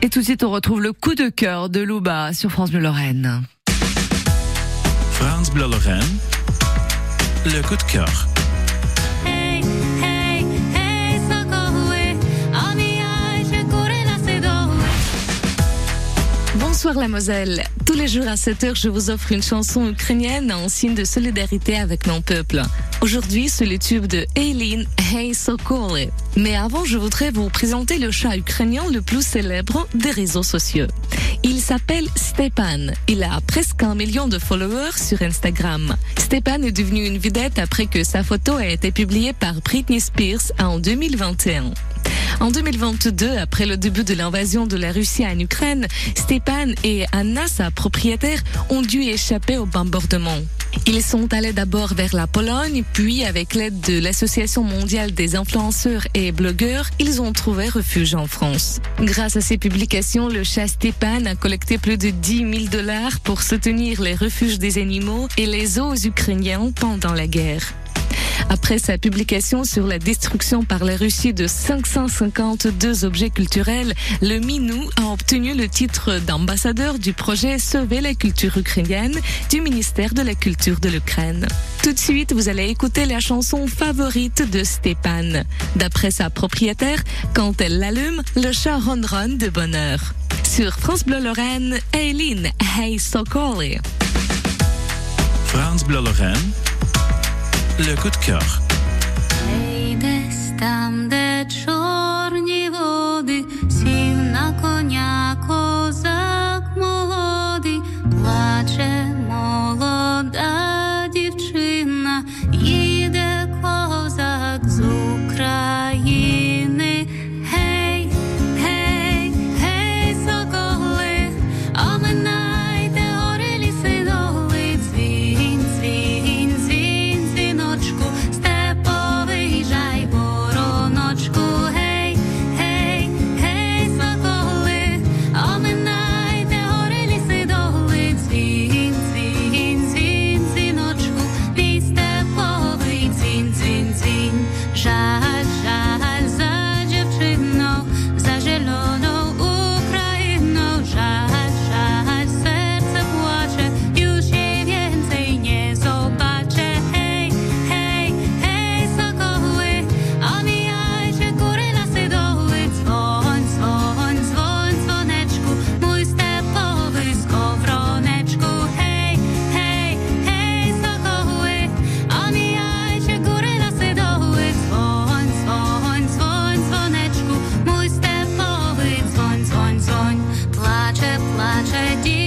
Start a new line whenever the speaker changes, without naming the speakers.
Et tout de suite, on retrouve le coup de cœur de Louba sur France Bleu Lorraine.
France Bleu Lorraine, le coup de cœur.
Bonsoir la Moselle. Tous les jours à 7h, je vous offre une chanson ukrainienne en signe de solidarité avec mon peuple. Aujourd'hui, c'est le tube de Eileen Hey Sokole. Mais avant, je voudrais vous présenter le chat ukrainien le plus célèbre des réseaux sociaux. Il s'appelle Stepan. Il a presque un million de followers sur Instagram. Stepan est devenu une vedette après que sa photo a été publiée par Britney Spears en 2021. En 2022, après le début de l'invasion de la Russie en Ukraine, Stepan et Anna, sa propriétaire, ont dû échapper au bombardement. Ils sont allés d'abord vers la Pologne, puis avec l'aide de l'Association mondiale des influenceurs et blogueurs, ils ont trouvé refuge en France. Grâce à ces publications, le chat Stepan a collecté plus de 10 000 dollars pour soutenir les refuges des animaux et les zoos ukrainiens pendant la guerre. Après sa publication sur la destruction par la Russie de 552 objets culturels, le Minou a obtenu le titre d'ambassadeur du projet Sauver la culture ukrainienne du ministère de la Culture de l'Ukraine. Tout de suite, vous allez écouter la chanson favorite de Stepan. D'après sa propriétaire, quand elle l'allume, le chat ronronne de bonheur. Sur France Bleu Lorraine, Eileen Hey Sokoli.
France Bleu Lorraine, le coup de cœur.
nasze dzieci.